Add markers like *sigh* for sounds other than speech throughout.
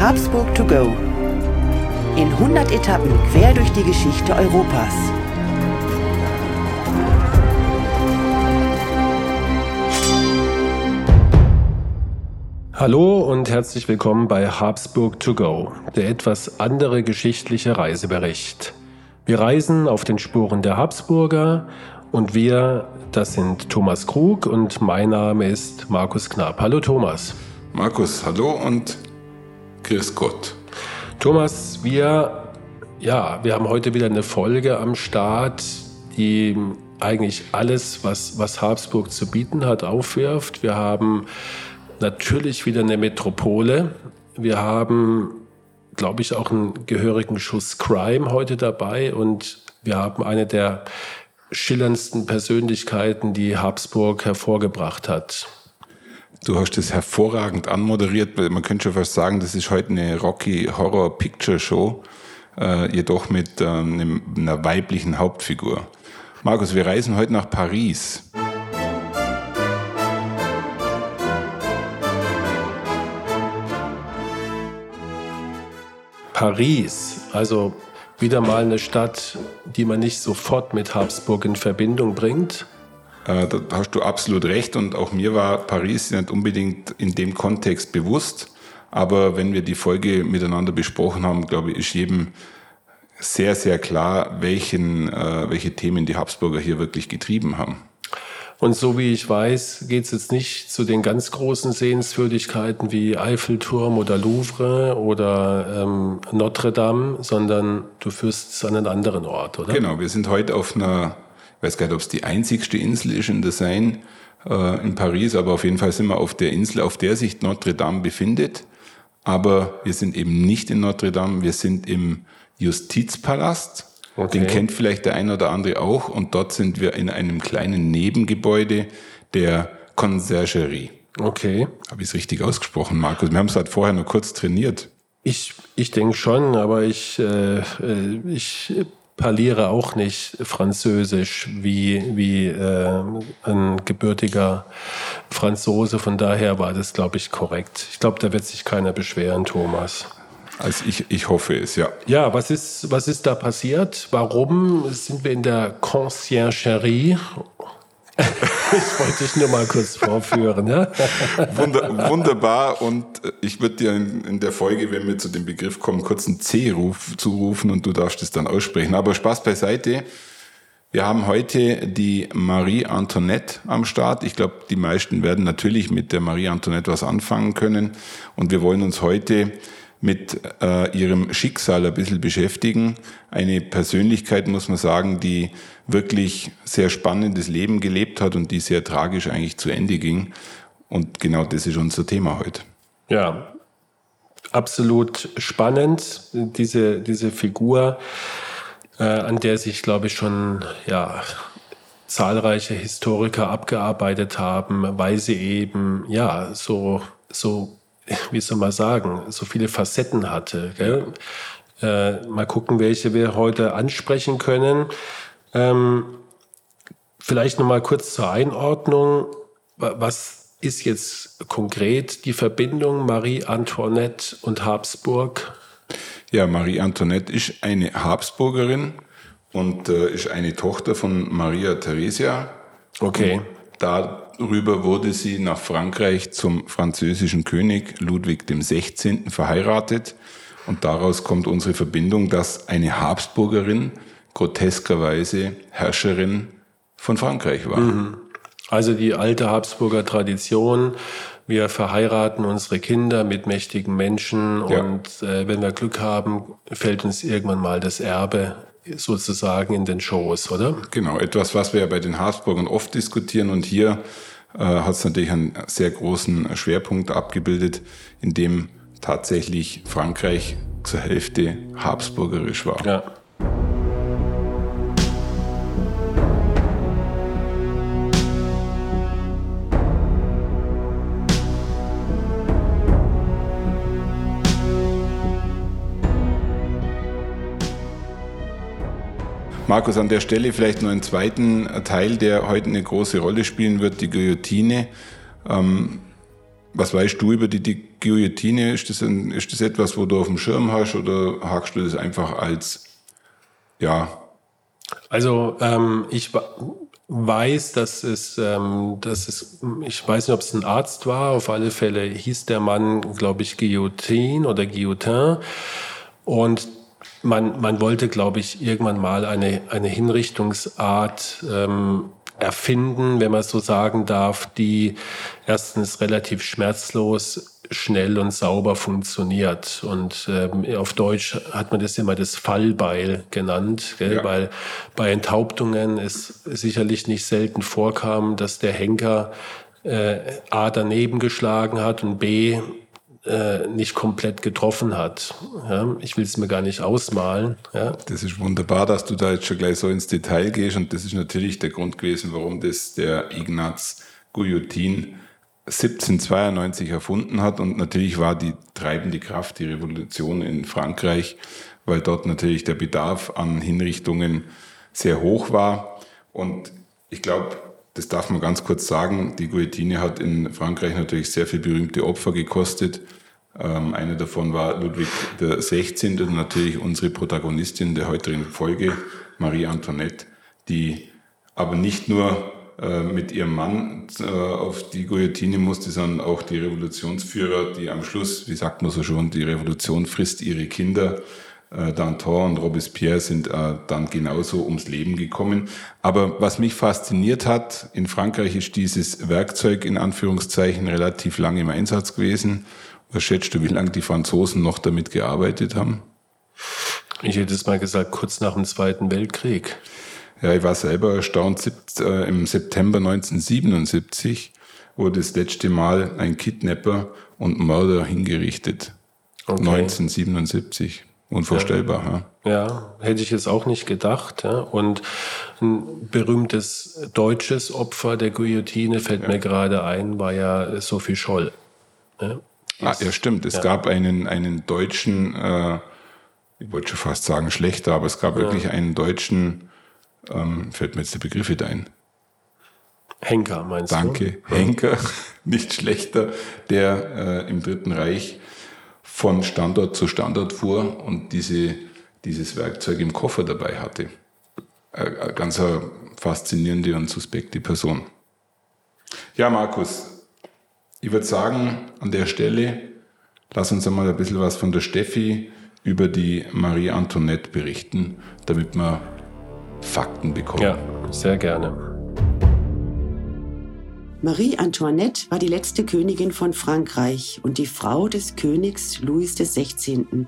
Habsburg to go. In 100 Etappen quer durch die Geschichte Europas. Hallo und herzlich willkommen bei Habsburg to go, der etwas andere geschichtliche Reisebericht. Wir reisen auf den Spuren der Habsburger und wir, das sind Thomas Krug und mein Name ist Markus Knapp. Hallo Thomas. Markus, hallo und grüß Gott. Thomas, wir, ja, wir haben heute wieder eine Folge am Start, die eigentlich alles, was, was Habsburg zu bieten hat, aufwirft. Wir haben natürlich wieder eine Metropole. Wir haben, glaube ich, auch einen gehörigen Schuss Crime heute dabei und wir haben eine der schillerndsten Persönlichkeiten, die Habsburg hervorgebracht hat. Du hast das hervorragend anmoderiert, man könnte schon fast sagen, das ist heute eine Rocky Horror Picture Show, äh, jedoch mit ähm, einer weiblichen Hauptfigur. Markus, wir reisen heute nach Paris. Paris, also wieder mal eine Stadt, die man nicht sofort mit Habsburg in Verbindung bringt. Äh, da hast du absolut recht und auch mir war Paris nicht unbedingt in dem Kontext bewusst. Aber wenn wir die Folge miteinander besprochen haben, glaube ich, ist jedem sehr, sehr klar, welchen, äh, welche Themen die Habsburger hier wirklich getrieben haben. Und so wie ich weiß, geht es jetzt nicht zu den ganz großen Sehenswürdigkeiten wie Eiffelturm oder Louvre oder ähm, Notre Dame, sondern du führst es an einen anderen Ort, oder? Genau, wir sind heute auf einer, ich weiß gar nicht, ob es die einzigste Insel ist in der Seine äh, in Paris, aber auf jeden Fall sind wir auf der Insel, auf der sich Notre Dame befindet. Aber wir sind eben nicht in Notre Dame, wir sind im Justizpalast Okay. Den kennt vielleicht der eine oder andere auch. Und dort sind wir in einem kleinen Nebengebäude der Conciergerie. Okay. Habe ich es richtig ausgesprochen, Markus? Wir haben es halt vorher nur kurz trainiert. Ich, ich denke schon, aber ich, äh, äh, ich parliere auch nicht Französisch wie, wie äh, ein gebürtiger Franzose. Von daher war das, glaube ich, korrekt. Ich glaube, da wird sich keiner beschweren, Thomas. Also ich, ich hoffe es, ja. Ja, was ist, was ist da passiert? Warum sind wir in der Conciergerie? *laughs* ich wollte dich nur mal kurz vorführen. Ja? Wunder, wunderbar. Und ich würde dir in, in, der Folge, wenn wir zu dem Begriff kommen, kurz einen C-Ruf zurufen und du darfst es dann aussprechen. Aber Spaß beiseite. Wir haben heute die Marie Antoinette am Start. Ich glaube, die meisten werden natürlich mit der Marie Antoinette was anfangen können. Und wir wollen uns heute mit äh, ihrem Schicksal ein bisschen beschäftigen. Eine Persönlichkeit, muss man sagen, die wirklich sehr spannendes Leben gelebt hat und die sehr tragisch eigentlich zu Ende ging. Und genau das ist unser Thema heute. Ja, absolut spannend, diese, diese Figur, äh, an der sich, glaube ich, schon ja, zahlreiche Historiker abgearbeitet haben, weil sie eben ja so, so wie soll man sagen, so viele Facetten hatte. Äh, mal gucken, welche wir heute ansprechen können. Ähm, vielleicht noch mal kurz zur Einordnung. Was ist jetzt konkret die Verbindung Marie Antoinette und Habsburg? Ja, Marie Antoinette ist eine Habsburgerin und äh, ist eine Tochter von Maria Theresia. Okay. Und Darüber wurde sie nach Frankreich zum französischen König Ludwig XVI. verheiratet. Und daraus kommt unsere Verbindung, dass eine Habsburgerin groteskerweise Herrscherin von Frankreich war. Mhm. Also die alte Habsburger Tradition, wir verheiraten unsere Kinder mit mächtigen Menschen ja. und äh, wenn wir Glück haben, fällt uns irgendwann mal das Erbe sozusagen in den Shows, oder? Genau, etwas, was wir ja bei den Habsburgern oft diskutieren und hier äh, hat es natürlich einen sehr großen Schwerpunkt abgebildet, in dem tatsächlich Frankreich zur Hälfte habsburgerisch war. Ja. Markus, an der Stelle vielleicht noch einen zweiten Teil, der heute eine große Rolle spielen wird, die Guillotine. Ähm, was weißt du über die, die Guillotine, ist das, ein, ist das etwas, wo du auf dem Schirm hast oder hakst du das einfach als, ja? Also ähm, ich weiß, dass es, ähm, dass es, ich weiß nicht, ob es ein Arzt war, auf alle Fälle hieß der Mann, glaube ich, Guillotin oder Guillotin. Und man, man wollte, glaube ich, irgendwann mal eine, eine Hinrichtungsart ähm, erfinden, wenn man so sagen darf, die erstens relativ schmerzlos, schnell und sauber funktioniert. Und ähm, auf Deutsch hat man das immer das Fallbeil genannt, gell? Ja. weil bei Enthauptungen es sicherlich nicht selten vorkam, dass der Henker äh, A daneben geschlagen hat und B äh, nicht komplett getroffen hat. Ja, ich will es mir gar nicht ausmalen. Ja. Das ist wunderbar, dass du da jetzt schon gleich so ins Detail gehst und das ist natürlich der Grund gewesen, warum das der Ignaz Guillotin 1792 erfunden hat und natürlich war die treibende Kraft die Revolution in Frankreich, weil dort natürlich der Bedarf an Hinrichtungen sehr hoch war und ich glaube, das darf man ganz kurz sagen, die Guillotine hat in Frankreich natürlich sehr viele berühmte Opfer gekostet. Ähm, einer davon war Ludwig XVI. und natürlich unsere Protagonistin der heutigen Folge, Marie Antoinette, die aber nicht nur äh, mit ihrem Mann äh, auf die Guillotine musste, sondern auch die Revolutionsführer, die am Schluss, wie sagt man so schon, die Revolution frisst ihre Kinder, Danton und Robespierre sind äh, dann genauso ums Leben gekommen. Aber was mich fasziniert hat, in Frankreich ist dieses Werkzeug in Anführungszeichen relativ lange im Einsatz gewesen. Was schätzt du, wie lange die Franzosen noch damit gearbeitet haben? Ich hätte es mal gesagt, kurz nach dem Zweiten Weltkrieg. Ja, ich war selber erstaunt. Äh, Im September 1977 wurde das letzte Mal ein Kidnapper und Mörder hingerichtet. Okay. 1977. Unvorstellbar. Ja. ja. hätte ich jetzt auch nicht gedacht. Ja. Und ein berühmtes deutsches Opfer der Guillotine fällt ja. mir gerade ein, war ja Sophie Scholl. Ja, ah, ja stimmt. Es gab einen, einen deutschen, äh, ich wollte schon fast sagen schlechter, aber es gab wirklich einen deutschen, ähm, fällt mir jetzt der Begriff wieder ein. Henker meinst Danke. du? Danke, Henker, *laughs* nicht schlechter, der äh, im Dritten Reich von Standort zu Standort fuhr und diese, dieses Werkzeug im Koffer dabei hatte. Eine ganz faszinierende und suspekte Person. Ja, Markus, ich würde sagen, an der Stelle, lass uns einmal ein bisschen was von der Steffi über die Marie Antoinette berichten, damit wir Fakten bekommen. Ja, sehr gerne. Marie Antoinette war die letzte Königin von Frankreich und die Frau des Königs Louis XVI.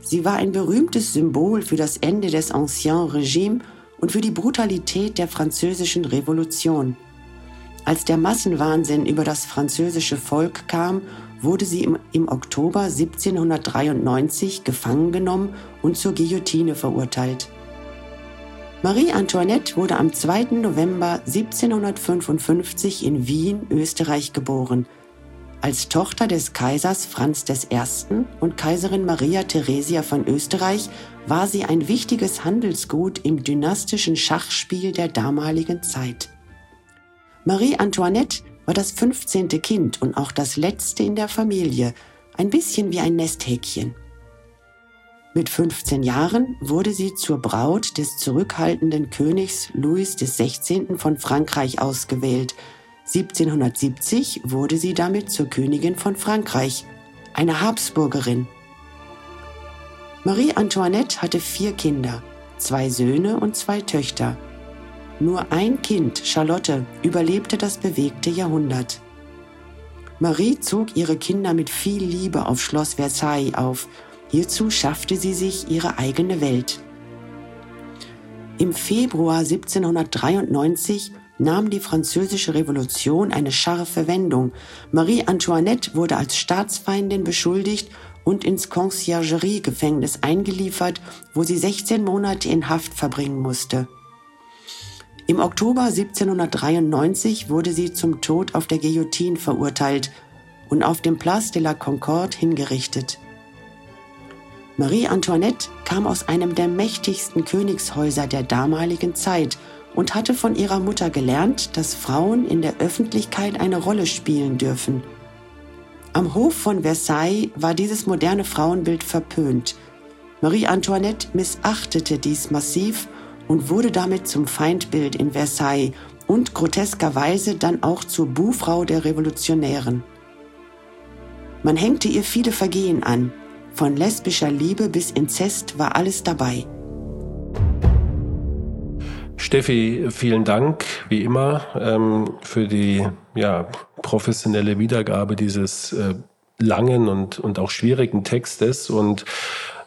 Sie war ein berühmtes Symbol für das Ende des Ancien Regime und für die Brutalität der französischen Revolution. Als der Massenwahnsinn über das französische Volk kam, wurde sie im, im Oktober 1793 gefangen genommen und zur Guillotine verurteilt. Marie Antoinette wurde am 2. November 1755 in Wien, Österreich geboren. Als Tochter des Kaisers Franz I. und Kaiserin Maria Theresia von Österreich war sie ein wichtiges Handelsgut im dynastischen Schachspiel der damaligen Zeit. Marie Antoinette war das 15. Kind und auch das letzte in der Familie, ein bisschen wie ein Nesthäkchen. Mit 15 Jahren wurde sie zur Braut des zurückhaltenden Königs Louis XVI. von Frankreich ausgewählt. 1770 wurde sie damit zur Königin von Frankreich, eine Habsburgerin. Marie Antoinette hatte vier Kinder, zwei Söhne und zwei Töchter. Nur ein Kind, Charlotte, überlebte das bewegte Jahrhundert. Marie zog ihre Kinder mit viel Liebe auf Schloss Versailles auf Hierzu schaffte sie sich ihre eigene Welt. Im Februar 1793 nahm die französische Revolution eine scharfe Wendung. Marie Antoinette wurde als Staatsfeindin beschuldigt und ins Conciergerie-Gefängnis eingeliefert, wo sie 16 Monate in Haft verbringen musste. Im Oktober 1793 wurde sie zum Tod auf der Guillotine verurteilt und auf dem Place de la Concorde hingerichtet. Marie Antoinette kam aus einem der mächtigsten Königshäuser der damaligen Zeit und hatte von ihrer Mutter gelernt, dass Frauen in der Öffentlichkeit eine Rolle spielen dürfen. Am Hof von Versailles war dieses moderne Frauenbild verpönt. Marie Antoinette missachtete dies massiv und wurde damit zum Feindbild in Versailles und groteskerweise dann auch zur Buhfrau der Revolutionären. Man hängte ihr viele Vergehen an. Von lesbischer Liebe bis Inzest war alles dabei. Steffi, vielen Dank, wie immer, ähm, für die ja, professionelle Wiedergabe dieses äh, langen und, und auch schwierigen Textes. Und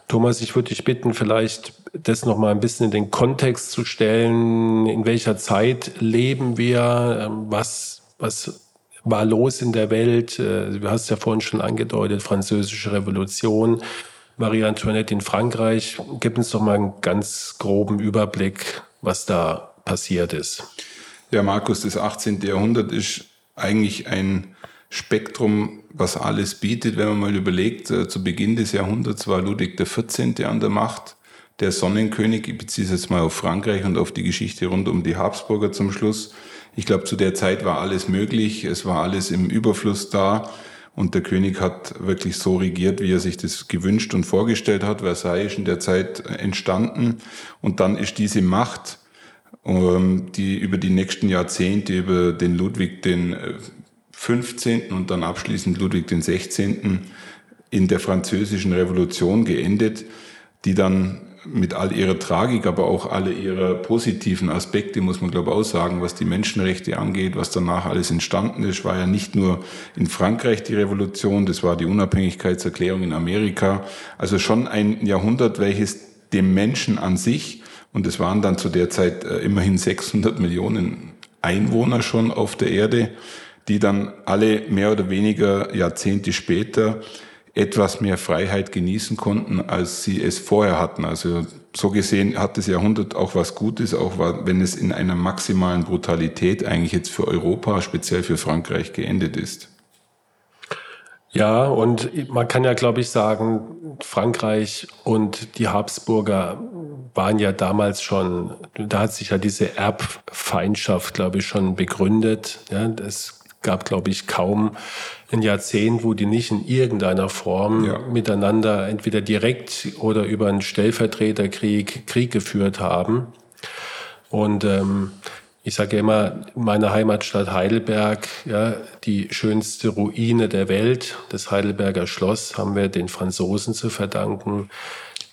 Thomas, ich würde dich bitten, vielleicht das nochmal ein bisschen in den Kontext zu stellen. In welcher Zeit leben wir? Ähm, was, was war los in der Welt? Äh, du hast ja vorhin schon angedeutet, französische Revolution, Marie Antoinette in Frankreich. Gib uns doch mal einen ganz groben Überblick, was da passiert ist. Ja, Markus, das 18. Jahrhundert ist eigentlich ein Spektrum, was alles bietet. Wenn man mal überlegt, äh, zu Beginn des Jahrhunderts war Ludwig XIV. an der Macht, der Sonnenkönig. Ich beziehe es jetzt mal auf Frankreich und auf die Geschichte rund um die Habsburger zum Schluss. Ich glaube, zu der Zeit war alles möglich, es war alles im Überfluss da. Und der König hat wirklich so regiert, wie er sich das gewünscht und vorgestellt hat. Versailles ist in der Zeit entstanden. Und dann ist diese Macht, ähm, die über die nächsten Jahrzehnte, über den Ludwig den 15. und dann abschließend Ludwig den 16. in der französischen Revolution geendet, die dann mit all ihrer Tragik, aber auch alle ihrer positiven Aspekte, muss man glaube ich auch sagen, was die Menschenrechte angeht, was danach alles entstanden ist, war ja nicht nur in Frankreich die Revolution, das war die Unabhängigkeitserklärung in Amerika, also schon ein Jahrhundert, welches dem Menschen an sich, und es waren dann zu der Zeit äh, immerhin 600 Millionen Einwohner schon auf der Erde, die dann alle mehr oder weniger Jahrzehnte später etwas mehr Freiheit genießen konnten, als sie es vorher hatten. Also so gesehen hat das Jahrhundert auch was Gutes, auch wenn es in einer maximalen Brutalität eigentlich jetzt für Europa, speziell für Frankreich geendet ist. Ja, und man kann ja, glaube ich, sagen, Frankreich und die Habsburger waren ja damals schon, da hat sich ja diese Erbfeindschaft, glaube ich, schon begründet. Ja, das gab, glaube ich, kaum ein Jahrzehnt, wo die nicht in irgendeiner Form ja. miteinander entweder direkt oder über einen Stellvertreterkrieg Krieg geführt haben. Und ähm, ich sage ja immer, meine Heimatstadt Heidelberg, ja, die schönste Ruine der Welt, das Heidelberger Schloss, haben wir den Franzosen zu verdanken,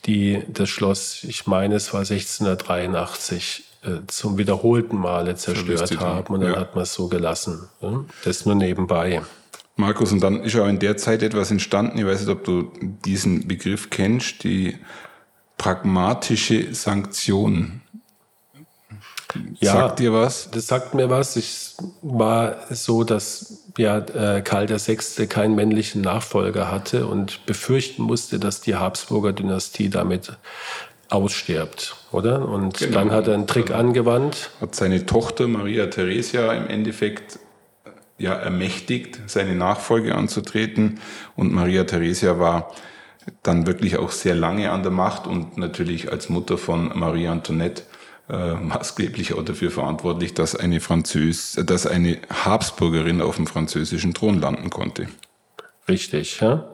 die das Schloss, ich meine, es war 1683 äh, zum wiederholten Male zerstört haben und dann ja. hat man es so gelassen. Das nur nebenbei. Markus, und dann ist ja in der Zeit etwas entstanden, ich weiß nicht, ob du diesen Begriff kennst, die pragmatische Sanktion. Ja, sagt dir was? Das sagt mir was. Es war so, dass ja, äh, Karl VI. keinen männlichen Nachfolger hatte und befürchten musste, dass die Habsburger Dynastie damit ausstirbt, oder? Und genau. dann hat er einen Trick angewandt. Hat seine Tochter Maria Theresia im Endeffekt ja ermächtigt, seine Nachfolge anzutreten. Und Maria Theresia war dann wirklich auch sehr lange an der Macht und natürlich als Mutter von Marie Antoinette äh, maßgeblich auch dafür verantwortlich, dass eine Französ, dass eine Habsburgerin auf dem französischen Thron landen konnte. Richtig, ja.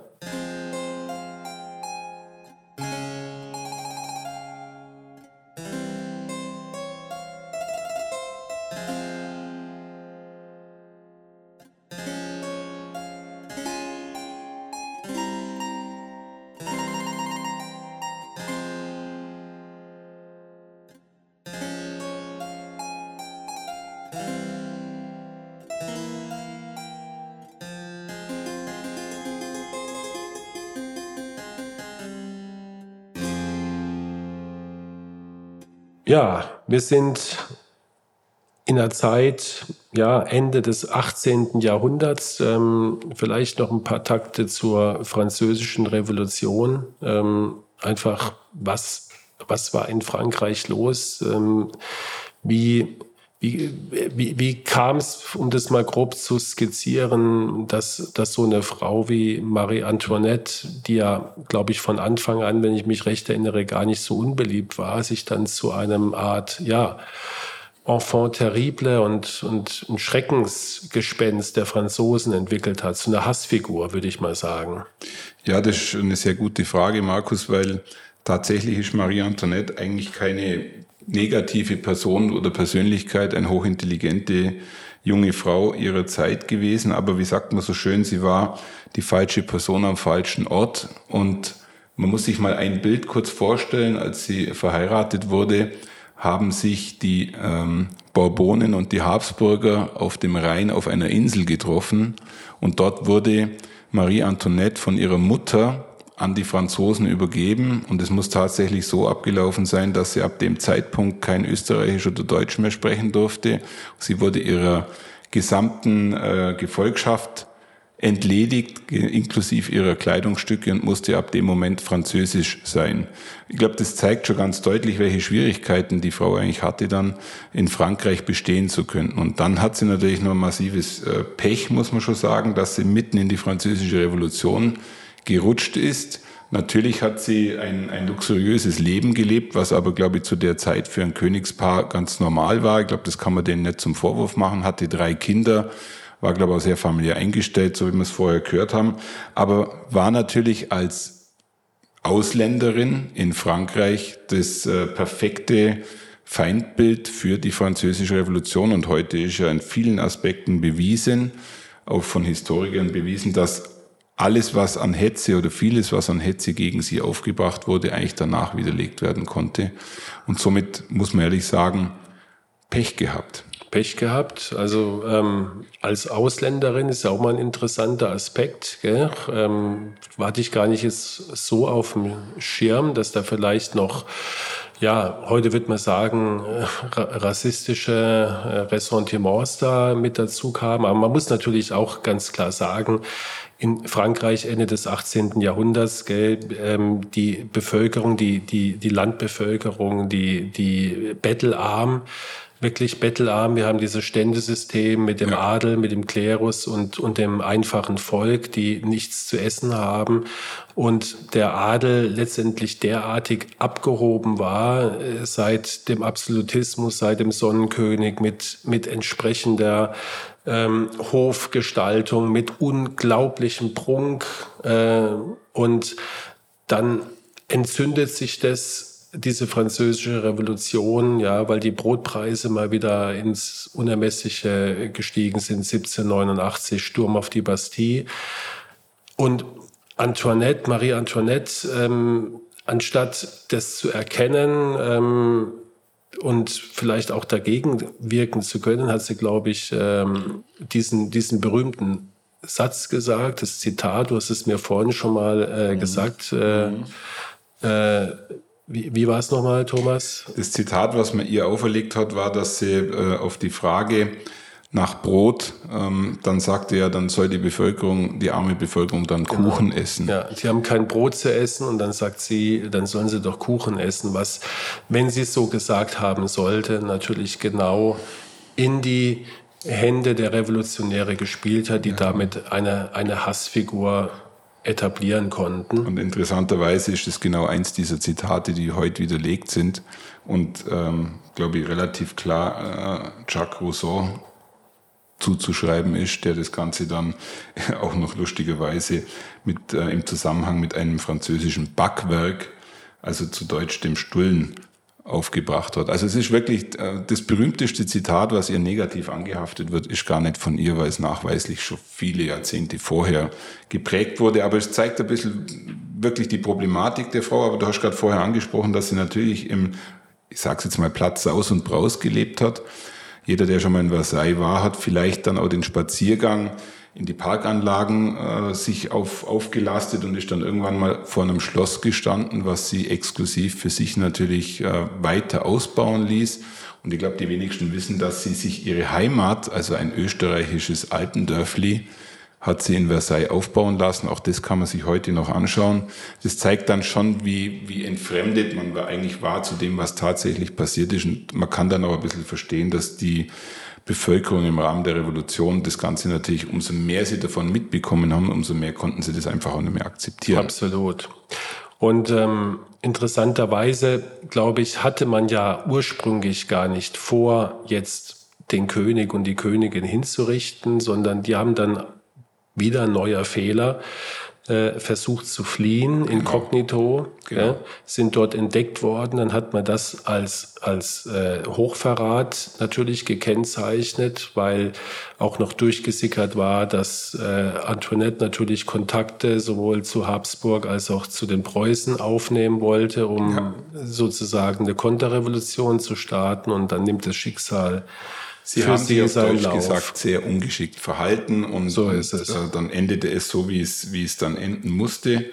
Ja, wir sind in der Zeit, ja, Ende des 18. Jahrhunderts, ähm, vielleicht noch ein paar Takte zur französischen Revolution. Ähm, einfach, was, was war in Frankreich los? Ähm, wie wie, wie, wie kam es, um das mal grob zu skizzieren, dass, dass so eine Frau wie Marie Antoinette, die ja, glaube ich, von Anfang an, wenn ich mich recht erinnere, gar nicht so unbeliebt war, sich dann zu einem Art, ja, Enfant terrible und, und ein Schreckensgespenst der Franzosen entwickelt hat, so eine Hassfigur, würde ich mal sagen. Ja, das ist eine sehr gute Frage, Markus, weil tatsächlich ist Marie Antoinette eigentlich keine negative Person oder Persönlichkeit, eine hochintelligente junge Frau ihrer Zeit gewesen. Aber wie sagt man so schön, sie war die falsche Person am falschen Ort. Und man muss sich mal ein Bild kurz vorstellen, als sie verheiratet wurde haben sich die ähm, Bourbonen und die Habsburger auf dem Rhein auf einer Insel getroffen und dort wurde Marie Antoinette von ihrer Mutter an die Franzosen übergeben und es muss tatsächlich so abgelaufen sein, dass sie ab dem Zeitpunkt kein Österreichisch oder Deutsch mehr sprechen durfte. Sie wurde ihrer gesamten äh, Gefolgschaft entledigt, inklusive ihrer Kleidungsstücke und musste ab dem Moment französisch sein. Ich glaube, das zeigt schon ganz deutlich, welche Schwierigkeiten die Frau eigentlich hatte, dann in Frankreich bestehen zu können. Und dann hat sie natürlich noch massives äh, Pech, muss man schon sagen, dass sie mitten in die französische Revolution gerutscht ist. Natürlich hat sie ein, ein luxuriöses Leben gelebt, was aber, glaube ich, zu der Zeit für ein Königspaar ganz normal war. Ich glaube, das kann man denen nicht zum Vorwurf machen. Hatte drei Kinder, war, glaube ich, auch sehr familiär eingestellt, so wie wir es vorher gehört haben, aber war natürlich als Ausländerin in Frankreich das äh, perfekte Feindbild für die französische Revolution und heute ist ja in vielen Aspekten bewiesen, auch von Historikern bewiesen, dass alles, was an Hetze oder vieles, was an Hetze gegen sie aufgebracht wurde, eigentlich danach widerlegt werden konnte. Und somit muss man ehrlich sagen, Pech gehabt. Pech gehabt. Also ähm, als Ausländerin ist ja auch mal ein interessanter Aspekt. Gell? Ähm, hatte ich gar nicht jetzt so auf dem Schirm, dass da vielleicht noch, ja, heute wird man sagen, äh, rassistische äh, Ressentiments da mit dazu kamen. Aber man muss natürlich auch ganz klar sagen, in Frankreich Ende des 18. Jahrhunderts, gell, ähm, die Bevölkerung, die, die, die Landbevölkerung, die, die bettelarm, wirklich bettelarm. Wir haben dieses Ständesystem mit dem. Adel, mit dem Klerus und, und dem einfachen Volk, die nichts zu essen haben. Und der Adel letztendlich derartig abgehoben war äh, seit dem Absolutismus, seit dem Sonnenkönig mit, mit entsprechender ähm, Hofgestaltung, mit unglaublichem Prunk. Äh, und dann entzündet sich das diese französische Revolution, ja, weil die Brotpreise mal wieder ins Unermessliche gestiegen sind, 1789, Sturm auf die Bastille. Und Antoinette, Marie Antoinette, ähm, anstatt das zu erkennen ähm, und vielleicht auch dagegen wirken zu können, hat sie, glaube ich, ähm, diesen, diesen berühmten Satz gesagt, das Zitat, du hast es mir vorhin schon mal äh, mhm. gesagt, äh, mhm. äh, wie, wie war es nochmal, Thomas? Das Zitat, was man ihr auferlegt hat, war, dass sie äh, auf die Frage nach Brot, ähm, dann sagte er, dann soll die Bevölkerung, die arme Bevölkerung dann genau. Kuchen essen. Ja, sie haben kein Brot zu essen und dann sagt sie, dann sollen sie doch Kuchen essen, was, wenn sie es so gesagt haben sollte, natürlich genau in die Hände der Revolutionäre gespielt hat, die ja. damit eine, eine Hassfigur etablieren konnten. Und interessanterweise ist es genau eins dieser Zitate, die heute widerlegt sind und, ähm, glaube ich, relativ klar äh, Jacques Rousseau zuzuschreiben ist, der das Ganze dann *laughs* auch noch lustigerweise mit, äh, im Zusammenhang mit einem französischen Backwerk, also zu Deutsch dem Stullen, aufgebracht hat. Also es ist wirklich äh, das berühmteste Zitat, was ihr negativ angehaftet wird, ist gar nicht von ihr, weil es nachweislich schon viele Jahrzehnte vorher geprägt wurde. Aber es zeigt ein bisschen wirklich die Problematik der Frau. Aber du hast gerade vorher angesprochen, dass sie natürlich im, ich sag's jetzt mal, Platz Saus und Braus gelebt hat. Jeder, der schon mal in Versailles war, hat vielleicht dann auch den Spaziergang in die Parkanlagen äh, sich auf, aufgelastet und ist dann irgendwann mal vor einem Schloss gestanden, was sie exklusiv für sich natürlich äh, weiter ausbauen ließ. Und ich glaube, die wenigsten wissen, dass sie sich ihre Heimat, also ein österreichisches Altendörfli, hat sie in Versailles aufbauen lassen. Auch das kann man sich heute noch anschauen. Das zeigt dann schon, wie, wie entfremdet man eigentlich war zu dem, was tatsächlich passiert ist. Und man kann dann auch ein bisschen verstehen, dass die Bevölkerung im Rahmen der Revolution das Ganze natürlich, umso mehr sie davon mitbekommen haben, umso mehr konnten sie das einfach auch nicht mehr akzeptieren. Absolut. Und ähm, interessanterweise, glaube ich, hatte man ja ursprünglich gar nicht vor, jetzt den König und die Königin hinzurichten, sondern die haben dann wieder ein neuer Fehler äh, versucht zu fliehen, genau. inkognito, genau. Ja, sind dort entdeckt worden. Dann hat man das als, als äh, Hochverrat natürlich gekennzeichnet, weil auch noch durchgesickert war, dass äh, Antoinette natürlich Kontakte sowohl zu Habsburg als auch zu den Preußen aufnehmen wollte, um ja. sozusagen eine Konterrevolution zu starten. Und dann nimmt das Schicksal Sie haben sich auf Deutsch Lauf. gesagt sehr ungeschickt verhalten und, so und äh, dann endete es so, wie es, wie es dann enden musste.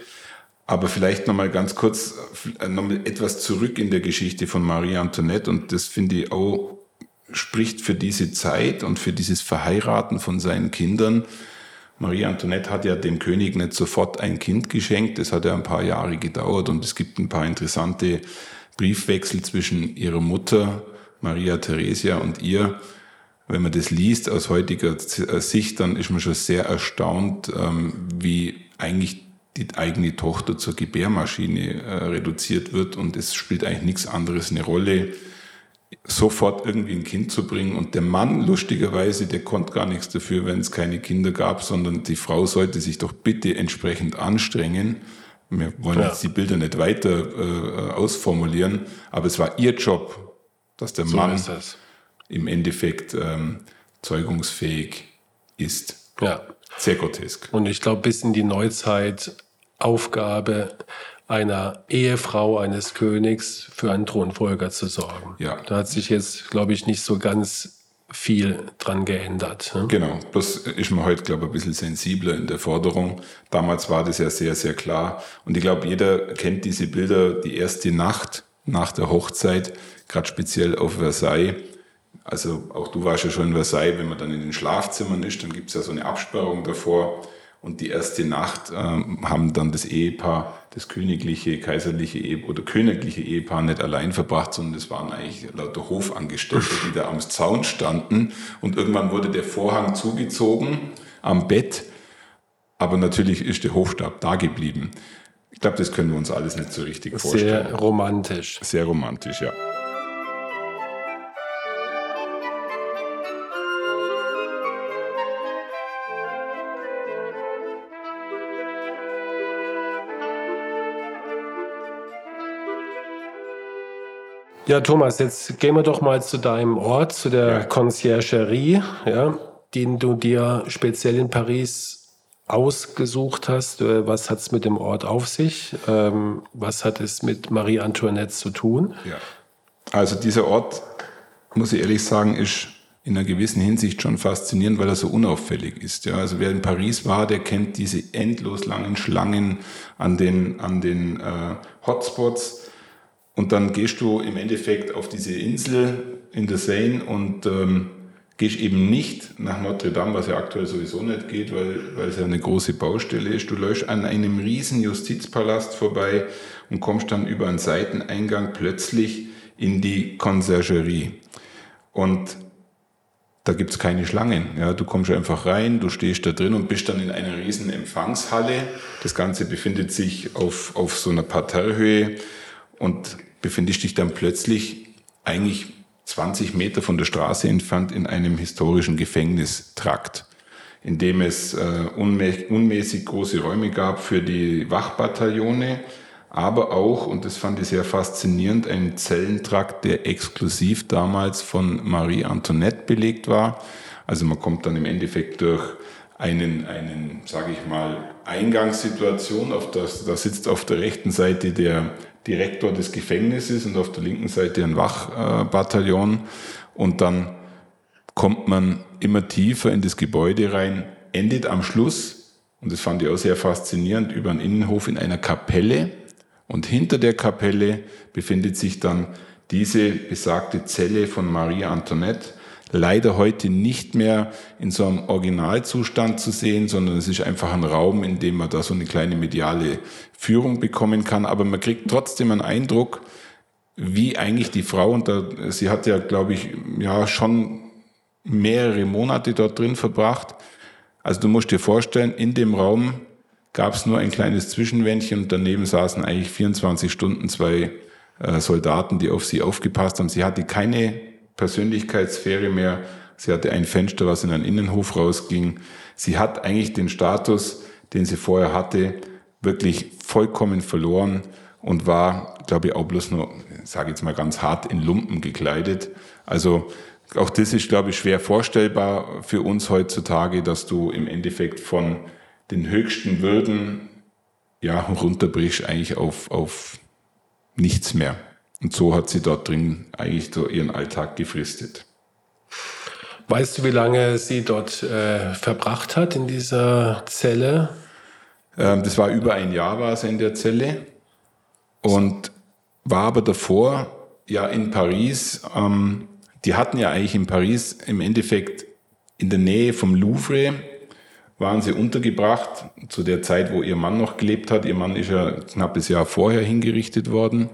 Aber vielleicht nochmal ganz kurz, äh, nochmal etwas zurück in der Geschichte von Marie Antoinette und das finde ich auch spricht für diese Zeit und für dieses Verheiraten von seinen Kindern. Marie Antoinette hat ja dem König nicht sofort ein Kind geschenkt, das hat ja ein paar Jahre gedauert und es gibt ein paar interessante Briefwechsel zwischen ihrer Mutter Maria Theresia und ihr, wenn man das liest aus heutiger äh, Sicht, dann ist man schon sehr erstaunt, ähm, wie eigentlich die eigene Tochter zur Gebärmaschine äh, reduziert wird und es spielt eigentlich nichts anderes eine Rolle, sofort irgendwie ein Kind zu bringen. Und der Mann, lustigerweise, der konnte gar nichts dafür, wenn es keine Kinder gab, sondern die Frau sollte sich doch bitte entsprechend anstrengen. Wir wollen ja. jetzt die Bilder nicht weiter äh, ausformulieren, aber es war ihr Job, dass der so Mann im Endeffekt ähm, zeugungsfähig ist. Ja. Sehr grotesk. Und ich glaube, bis in die Neuzeit Aufgabe einer Ehefrau eines Königs für einen Thronfolger zu sorgen. Ja. Da hat sich jetzt, glaube ich, nicht so ganz viel dran geändert. Ne? Genau, das ist man heute, glaube ich, ein bisschen sensibler in der Forderung. Damals war das ja sehr, sehr klar. Und ich glaube, jeder kennt diese Bilder, die erste Nacht nach der Hochzeit, gerade speziell auf Versailles also auch du warst ja schon in Versailles, wenn man dann in den Schlafzimmern ist, dann gibt es ja so eine Absperrung davor. Und die erste Nacht ähm, haben dann das Ehepaar, das königliche, kaiserliche Ehepaar oder königliche Ehepaar nicht allein verbracht, sondern es waren eigentlich lauter Hofangestellte, die da am Zaun standen. Und irgendwann wurde der Vorhang zugezogen am Bett. Aber natürlich ist der Hofstab da geblieben. Ich glaube, das können wir uns alles nicht so richtig vorstellen. Sehr romantisch. Sehr romantisch, ja. Ja, Thomas, jetzt gehen wir doch mal zu deinem Ort, zu der ja. Conciergerie, ja, den du dir speziell in Paris ausgesucht hast. Äh, was hat es mit dem Ort auf sich? Ähm, was hat es mit Marie Antoinette zu tun? Ja. Also dieser Ort, muss ich ehrlich sagen, ist in einer gewissen Hinsicht schon faszinierend, weil er so unauffällig ist. Ja, also wer in Paris war, der kennt diese endlos langen Schlangen an den, an den äh, Hotspots und dann gehst du im Endeffekt auf diese Insel in der Seine und ähm, gehst eben nicht nach Notre Dame, was ja aktuell sowieso nicht geht, weil, weil es ja eine große Baustelle ist. Du läufst an einem riesen Justizpalast vorbei und kommst dann über einen Seiteneingang plötzlich in die Conciergerie. Und da gibt's keine Schlangen. Ja, du kommst einfach rein, du stehst da drin und bist dann in einer riesen Empfangshalle. Das Ganze befindet sich auf, auf so einer Parterrehöhe und befindest dich dann plötzlich eigentlich 20 Meter von der Straße entfernt in einem historischen Gefängnistrakt, in dem es äh, unmä unmäßig große Räume gab für die Wachbataillone, aber auch, und das fand ich sehr faszinierend, einen Zellentrakt, der exklusiv damals von Marie Antoinette belegt war. Also man kommt dann im Endeffekt durch einen, einen sage ich mal, Eingangssituation. Auf das, da sitzt auf der rechten Seite der Direktor des Gefängnisses und auf der linken Seite ein Wachbataillon. Und dann kommt man immer tiefer in das Gebäude rein, endet am Schluss, und das fand ich auch sehr faszinierend, über einen Innenhof in einer Kapelle. Und hinter der Kapelle befindet sich dann diese besagte Zelle von Marie Antoinette, leider heute nicht mehr in so einem Originalzustand zu sehen, sondern es ist einfach ein Raum, in dem man da so eine kleine mediale Führung bekommen kann. Aber man kriegt trotzdem einen Eindruck, wie eigentlich die Frau, und da, sie hat ja, glaube ich, ja schon mehrere Monate dort drin verbracht. Also du musst dir vorstellen, in dem Raum gab es nur ein kleines Zwischenwändchen und daneben saßen eigentlich 24 Stunden zwei äh, Soldaten, die auf sie aufgepasst haben. Sie hatte keine Persönlichkeitssphäre mehr. Sie hatte ein Fenster, was in einen Innenhof rausging. Sie hat eigentlich den Status, den sie vorher hatte, wirklich vollkommen verloren und war, glaube ich, auch bloß nur, sage jetzt mal ganz hart, in Lumpen gekleidet. Also auch das ist, glaube ich, schwer vorstellbar für uns heutzutage, dass du im Endeffekt von den höchsten Würden ja runterbrichst eigentlich auf, auf nichts mehr. Und so hat sie dort drin eigentlich so ihren Alltag gefristet. Weißt du, wie lange sie dort äh, verbracht hat in dieser Zelle? Ähm, das war über ein Jahr war sie in der Zelle und war aber davor ja in Paris. Ähm, die hatten ja eigentlich in Paris im Endeffekt in der Nähe vom Louvre waren sie untergebracht zu der Zeit, wo ihr Mann noch gelebt hat. Ihr Mann ist ja knappes Jahr vorher hingerichtet worden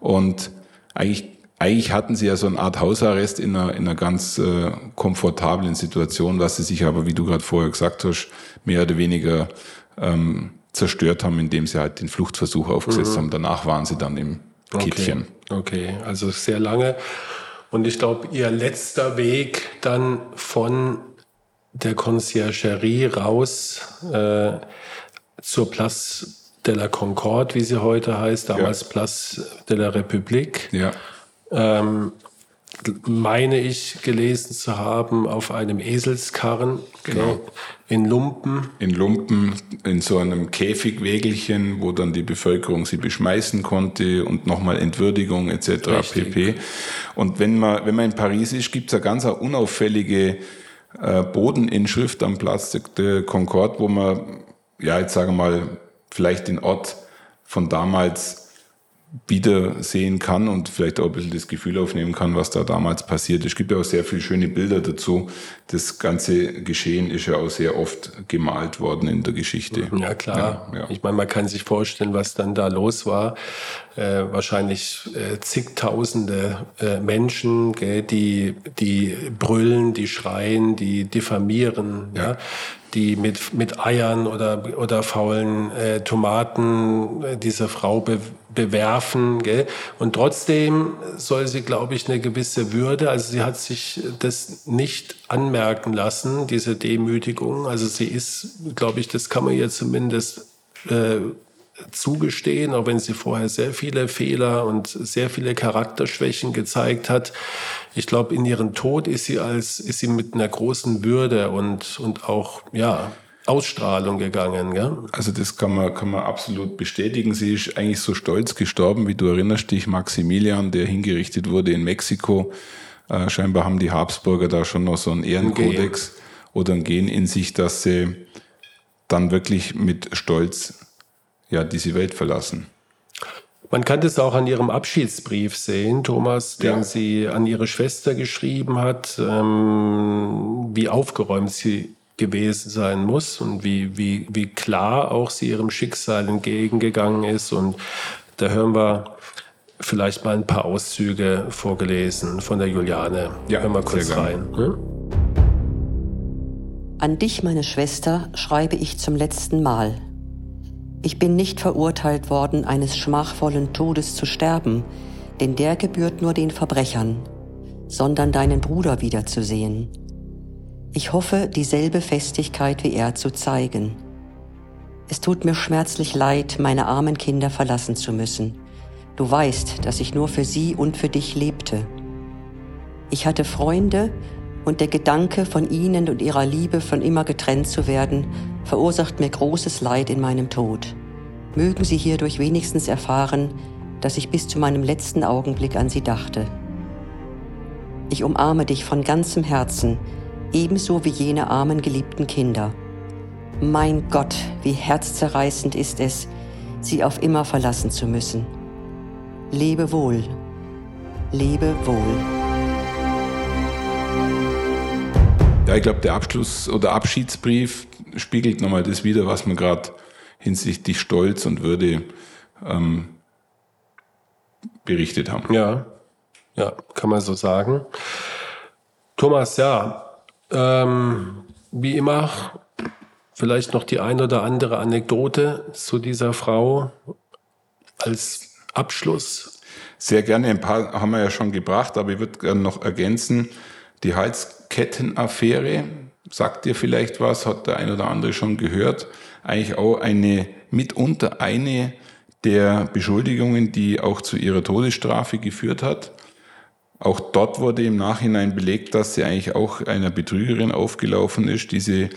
und eigentlich eigentlich hatten sie ja so eine Art Hausarrest in einer, in einer ganz äh, komfortablen Situation, was sie sich aber, wie du gerade vorher gesagt hast, mehr oder weniger ähm, zerstört haben, indem sie halt den Fluchtversuch aufgesetzt mhm. haben. Danach waren sie dann im Kittchen. Okay. okay, also sehr lange. Und ich glaube, ihr letzter Weg dann von der Conciergerie raus äh, zur Place de la Concorde, wie sie heute heißt, damals ja. Place de la République. Ja. Ähm, meine ich gelesen zu haben, auf einem Eselskarren. Genau. In Lumpen. In Lumpen, in so einem Käfigwägelchen, wo dann die Bevölkerung sie beschmeißen konnte und nochmal Entwürdigung etc. Richtig. pp. Und wenn man, wenn man in Paris ist, gibt es eine ganz unauffällige äh, Bodeninschrift am Platz de Concorde, wo man, ja, jetzt sagen wir mal, vielleicht den Ort von damals wiedersehen kann und vielleicht auch ein bisschen das Gefühl aufnehmen kann, was da damals passiert ist. Es gibt ja auch sehr viele schöne Bilder dazu. Das ganze Geschehen ist ja auch sehr oft gemalt worden in der Geschichte. Ja, klar. Ja, ja. Ich meine, man kann sich vorstellen, was dann da los war. Äh, wahrscheinlich äh, zigtausende äh, Menschen, gell, die, die brüllen, die schreien, die diffamieren, ja. ja die mit, mit Eiern oder, oder faulen äh, Tomaten äh, diese Frau be, bewerfen. Gell? Und trotzdem soll sie, glaube ich, eine gewisse Würde, also sie hat sich das nicht anmerken lassen, diese Demütigung. Also sie ist, glaube ich, das kann man ihr zumindest äh, zugestehen, auch wenn sie vorher sehr viele Fehler und sehr viele Charakterschwächen gezeigt hat. Ich glaube, in ihren Tod ist sie als, ist sie mit einer großen Würde und, und auch, ja, Ausstrahlung gegangen, gell? Also das kann man, kann man absolut bestätigen. Sie ist eigentlich so stolz gestorben, wie du erinnerst dich, Maximilian, der hingerichtet wurde in Mexiko. Äh, scheinbar haben die Habsburger da schon noch so einen Ehrenkodex okay. oder ein Gen in sich, dass sie dann wirklich mit Stolz ja, diese Welt verlassen. Man kann das auch an ihrem Abschiedsbrief sehen, Thomas, den ja. sie an ihre Schwester geschrieben hat, ähm, wie aufgeräumt sie gewesen sein muss und wie, wie, wie klar auch sie ihrem Schicksal entgegengegangen ist. Und da hören wir vielleicht mal ein paar Auszüge vorgelesen von der Juliane. Ja, hören wir kurz rein. Hm? An dich, meine Schwester, schreibe ich zum letzten Mal. Ich bin nicht verurteilt worden, eines schmachvollen Todes zu sterben, denn der gebührt nur den Verbrechern, sondern deinen Bruder wiederzusehen. Ich hoffe, dieselbe Festigkeit wie er zu zeigen. Es tut mir schmerzlich leid, meine armen Kinder verlassen zu müssen. Du weißt, dass ich nur für sie und für dich lebte. Ich hatte Freunde, und der Gedanke, von ihnen und ihrer Liebe von immer getrennt zu werden, verursacht mir großes Leid in meinem Tod. Mögen Sie hierdurch wenigstens erfahren, dass ich bis zu meinem letzten Augenblick an Sie dachte. Ich umarme dich von ganzem Herzen, ebenso wie jene armen geliebten Kinder. Mein Gott, wie herzzerreißend ist es, sie auf immer verlassen zu müssen. Lebe wohl, lebe wohl. Ja, ich glaube, der Abschluss oder Abschiedsbrief spiegelt nochmal das wieder, was wir gerade hinsichtlich Stolz und Würde ähm, berichtet haben. Ja, ja, kann man so sagen. Thomas, ja, ähm, wie immer vielleicht noch die ein oder andere Anekdote zu dieser Frau als Abschluss? Sehr gerne. Ein paar haben wir ja schon gebracht, aber ich würde gerne noch ergänzen. Die Halskettenaffäre, sagt dir vielleicht was, hat der ein oder andere schon gehört. Eigentlich auch eine, mitunter eine der Beschuldigungen, die auch zu ihrer Todesstrafe geführt hat. Auch dort wurde im Nachhinein belegt, dass sie eigentlich auch einer Betrügerin aufgelaufen ist. Diese,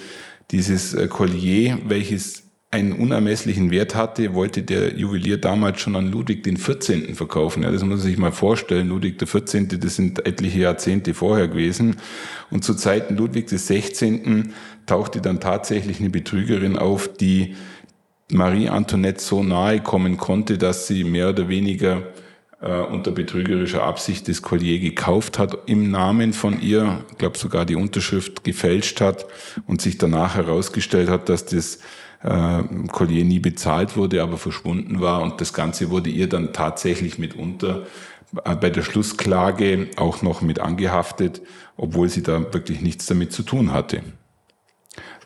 dieses äh, Collier, welches einen unermesslichen Wert hatte, wollte der Juwelier damals schon an Ludwig den 14. verkaufen. Ja, das muss man sich mal vorstellen. Ludwig der 14., das sind etliche Jahrzehnte vorher gewesen. Und zu Zeiten Ludwig des 16. tauchte dann tatsächlich eine Betrügerin auf, die Marie Antoinette so nahe kommen konnte, dass sie mehr oder weniger äh, unter betrügerischer Absicht das Collier gekauft hat, im Namen von ihr, ich glaube sogar die Unterschrift gefälscht hat und sich danach herausgestellt hat, dass das äh, Collier nie bezahlt wurde, aber verschwunden war und das Ganze wurde ihr dann tatsächlich mitunter äh, bei der Schlussklage auch noch mit angehaftet, obwohl sie da wirklich nichts damit zu tun hatte.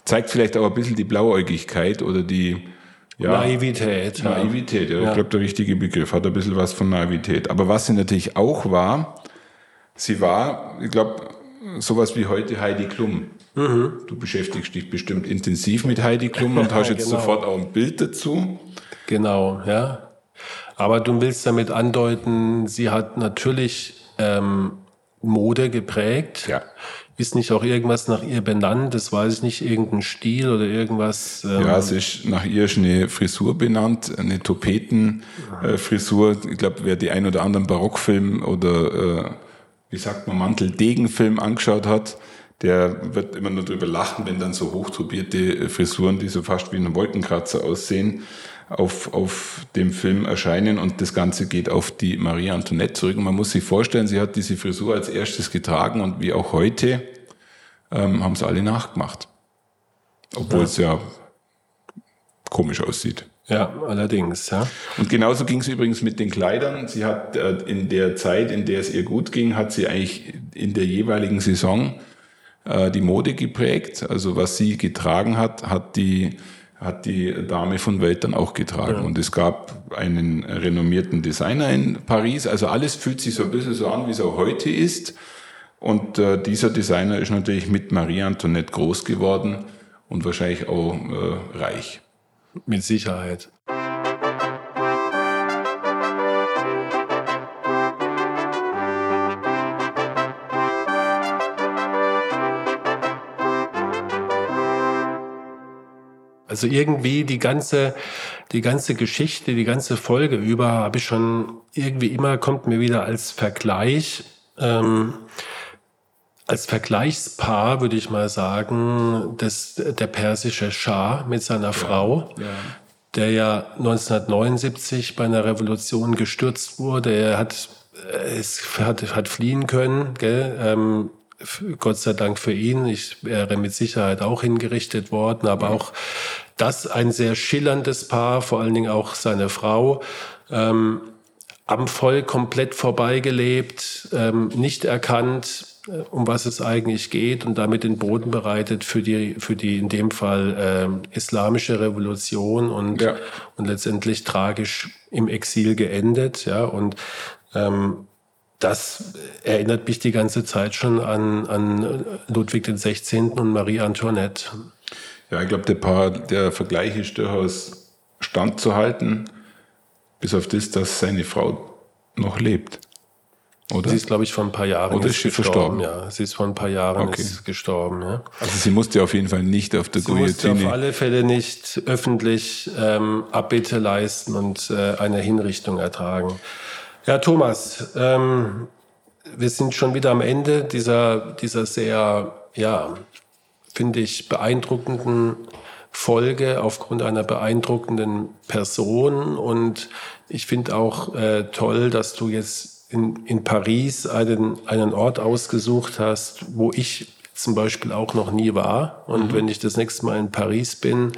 Zeigt vielleicht auch ein bisschen die Blauäugigkeit oder die ja, Naivität. Ja. Naivität, ja. Ich glaube, der richtige Begriff hat ein bisschen was von Naivität. Aber was sie natürlich auch war, sie war, ich glaube, sowas wie heute Heidi Klum. Mhm. Du beschäftigst dich bestimmt intensiv mit Heidi Klum und *laughs* hast jetzt genau. sofort auch ein Bild dazu. Genau, ja. Aber du willst damit andeuten, sie hat natürlich ähm, Mode geprägt. Ja. Ist nicht auch irgendwas nach ihr benannt? Das weiß ich nicht, irgendein Stil oder irgendwas? Ähm ja, es ist nach ihr ist eine Frisur benannt, eine Topetenfrisur. Äh, ich glaube, wer die ein oder anderen Barockfilm oder, äh, wie sagt man, Manteldegenfilm angeschaut hat, der wird immer nur drüber lachen, wenn dann so hochtopierte Frisuren, die so fast wie ein Wolkenkratzer aussehen, auf, auf dem Film erscheinen und das Ganze geht auf die Marie Antoinette zurück. Und man muss sich vorstellen, sie hat diese Frisur als erstes getragen und wie auch heute ähm, haben es alle nachgemacht. Obwohl ja. es ja komisch aussieht. Ja, allerdings, ja. Und genauso ging es übrigens mit den Kleidern. Sie hat äh, in der Zeit, in der es ihr gut ging, hat sie eigentlich in der jeweiligen Saison äh, die Mode geprägt. Also was sie getragen hat, hat die hat die Dame von Welt dann auch getragen. Ja. Und es gab einen renommierten Designer in Paris. Also alles fühlt sich so ein bisschen so an, wie es auch heute ist. Und äh, dieser Designer ist natürlich mit Marie Antoinette groß geworden und wahrscheinlich auch äh, reich. Mit Sicherheit. Also irgendwie die ganze, die ganze Geschichte, die ganze Folge über habe ich schon irgendwie immer kommt mir wieder als Vergleich, ähm, als Vergleichspaar würde ich mal sagen, das, der persische Schah mit seiner ja, Frau, ja. der ja 1979 bei einer Revolution gestürzt wurde. Er hat es hat, hat fliehen können, gell? Ähm, Gott sei Dank für ihn. Ich wäre mit Sicherheit auch hingerichtet worden, aber auch das ein sehr schillerndes Paar, vor allen Dingen auch seine Frau. Ähm, am Volk komplett vorbeigelebt, ähm, nicht erkannt, äh, um was es eigentlich geht und damit den Boden bereitet für die, für die in dem Fall äh, islamische Revolution und, ja. und letztendlich tragisch im Exil geendet. Ja, und ähm, das erinnert mich die ganze Zeit schon an, an Ludwig XVI. und Marie Antoinette. Ja, ich glaube, der, der Vergleich ist durchaus standzuhalten, bis auf das, dass seine Frau noch lebt. Oder? Sie ist, glaube ich, vor ein paar Jahren Oder ist sie verstorben. Ja, sie ist vor ein paar Jahren okay. gestorben. Ja. Also sie musste auf jeden Fall nicht auf der sie Guillotine. Sie musste auf alle Fälle nicht öffentlich ähm, Abbitte leisten und äh, eine Hinrichtung ertragen. Ja, Thomas, ähm, wir sind schon wieder am Ende dieser, dieser sehr, ja, finde ich, beeindruckenden Folge aufgrund einer beeindruckenden Person. Und ich finde auch äh, toll, dass du jetzt in, in Paris einen, einen Ort ausgesucht hast, wo ich zum Beispiel auch noch nie war. Und mhm. wenn ich das nächste Mal in Paris bin,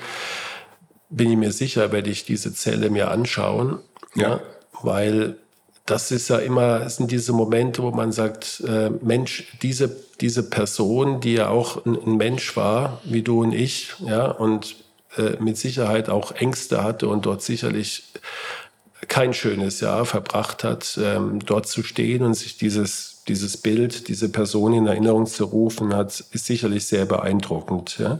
bin ich mir sicher, werde ich diese Zelle mir anschauen. Ja. ja weil das ist ja immer, sind diese Momente, wo man sagt, äh, Mensch, diese, diese Person, die ja auch ein, ein Mensch war, wie du und ich, ja, und äh, mit Sicherheit auch Ängste hatte und dort sicherlich kein schönes Jahr verbracht hat, ähm, dort zu stehen und sich dieses, dieses Bild, diese Person in Erinnerung zu rufen, hat, ist sicherlich sehr beeindruckend. Ja,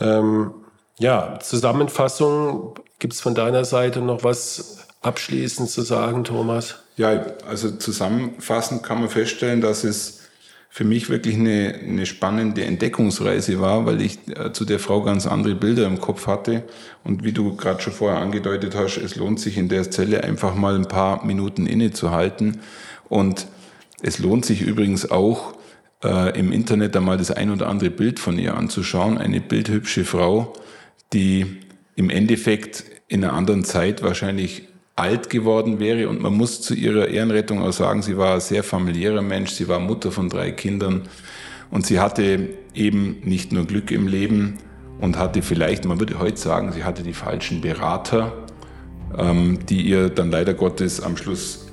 ähm, ja Zusammenfassung, gibt es von deiner Seite noch was abschließend zu sagen, Thomas? Ja, also zusammenfassend kann man feststellen, dass es für mich wirklich eine, eine spannende Entdeckungsreise war, weil ich äh, zu der Frau ganz andere Bilder im Kopf hatte. Und wie du gerade schon vorher angedeutet hast, es lohnt sich in der Zelle einfach mal ein paar Minuten innezuhalten. Und es lohnt sich übrigens auch, äh, im Internet einmal das ein oder andere Bild von ihr anzuschauen. Eine bildhübsche Frau, die im Endeffekt in einer anderen Zeit wahrscheinlich alt geworden wäre. Und man muss zu ihrer Ehrenrettung auch sagen, sie war ein sehr familiärer Mensch, sie war Mutter von drei Kindern und sie hatte eben nicht nur Glück im Leben und hatte vielleicht, man würde heute sagen, sie hatte die falschen Berater, ähm, die ihr dann leider Gottes am Schluss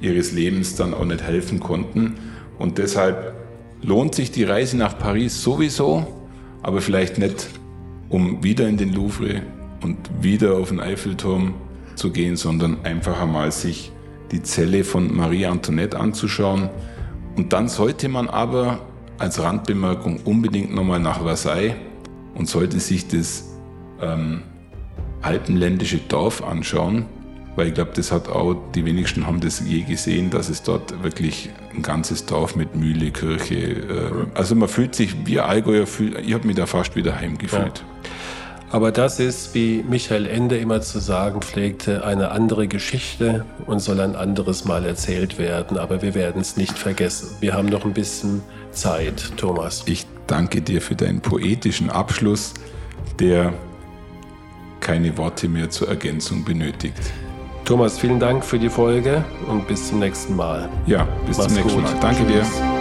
ihres Lebens dann auch nicht helfen konnten. Und deshalb lohnt sich die Reise nach Paris sowieso, aber vielleicht nicht, um wieder in den Louvre und wieder auf den Eiffelturm zu gehen, sondern einfach einmal sich die Zelle von Marie Antoinette anzuschauen. Und dann sollte man aber als Randbemerkung unbedingt nochmal nach Versailles und sollte sich das ähm, alpenländische Dorf anschauen, weil ich glaube, das hat auch, die wenigsten haben das je gesehen, dass es dort wirklich ein ganzes Dorf mit Mühle, Kirche, äh, also man fühlt sich wie Allgäuer, fühlt, ich habe mich da fast wieder heimgefühlt. Ja. Aber das ist, wie Michael Ende immer zu sagen pflegte, eine andere Geschichte und soll ein anderes Mal erzählt werden. Aber wir werden es nicht vergessen. Wir haben noch ein bisschen Zeit, Thomas. Ich danke dir für deinen poetischen Abschluss, der keine Worte mehr zur Ergänzung benötigt. Thomas, vielen Dank für die Folge und bis zum nächsten Mal. Ja, bis Mach's zum nächsten gut. Mal. Danke Tschüss. dir.